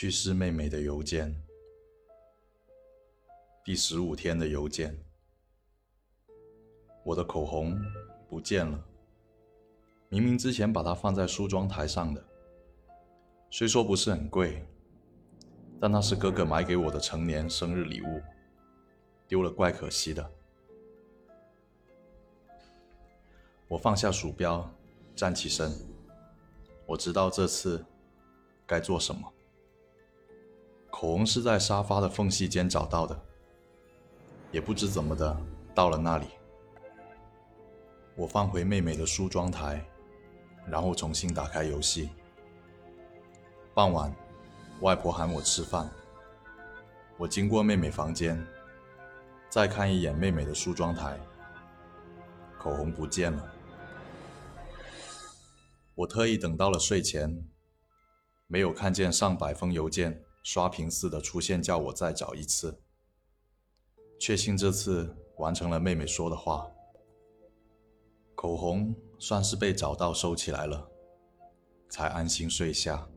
去世妹妹的邮件，第十五天的邮件。我的口红不见了，明明之前把它放在梳妆台上的。虽说不是很贵，但那是哥哥买给我的成年生日礼物，丢了怪可惜的。我放下鼠标，站起身。我知道这次该做什么。口红是在沙发的缝隙间找到的，也不知怎么的到了那里。我放回妹妹的梳妆台，然后重新打开游戏。傍晚，外婆喊我吃饭。我经过妹妹房间，再看一眼妹妹的梳妆台，口红不见了。我特意等到了睡前，没有看见上百封邮件。刷屏似的出现，叫我再找一次。确信这次完成了妹妹说的话，口红算是被找到收起来了，才安心睡下。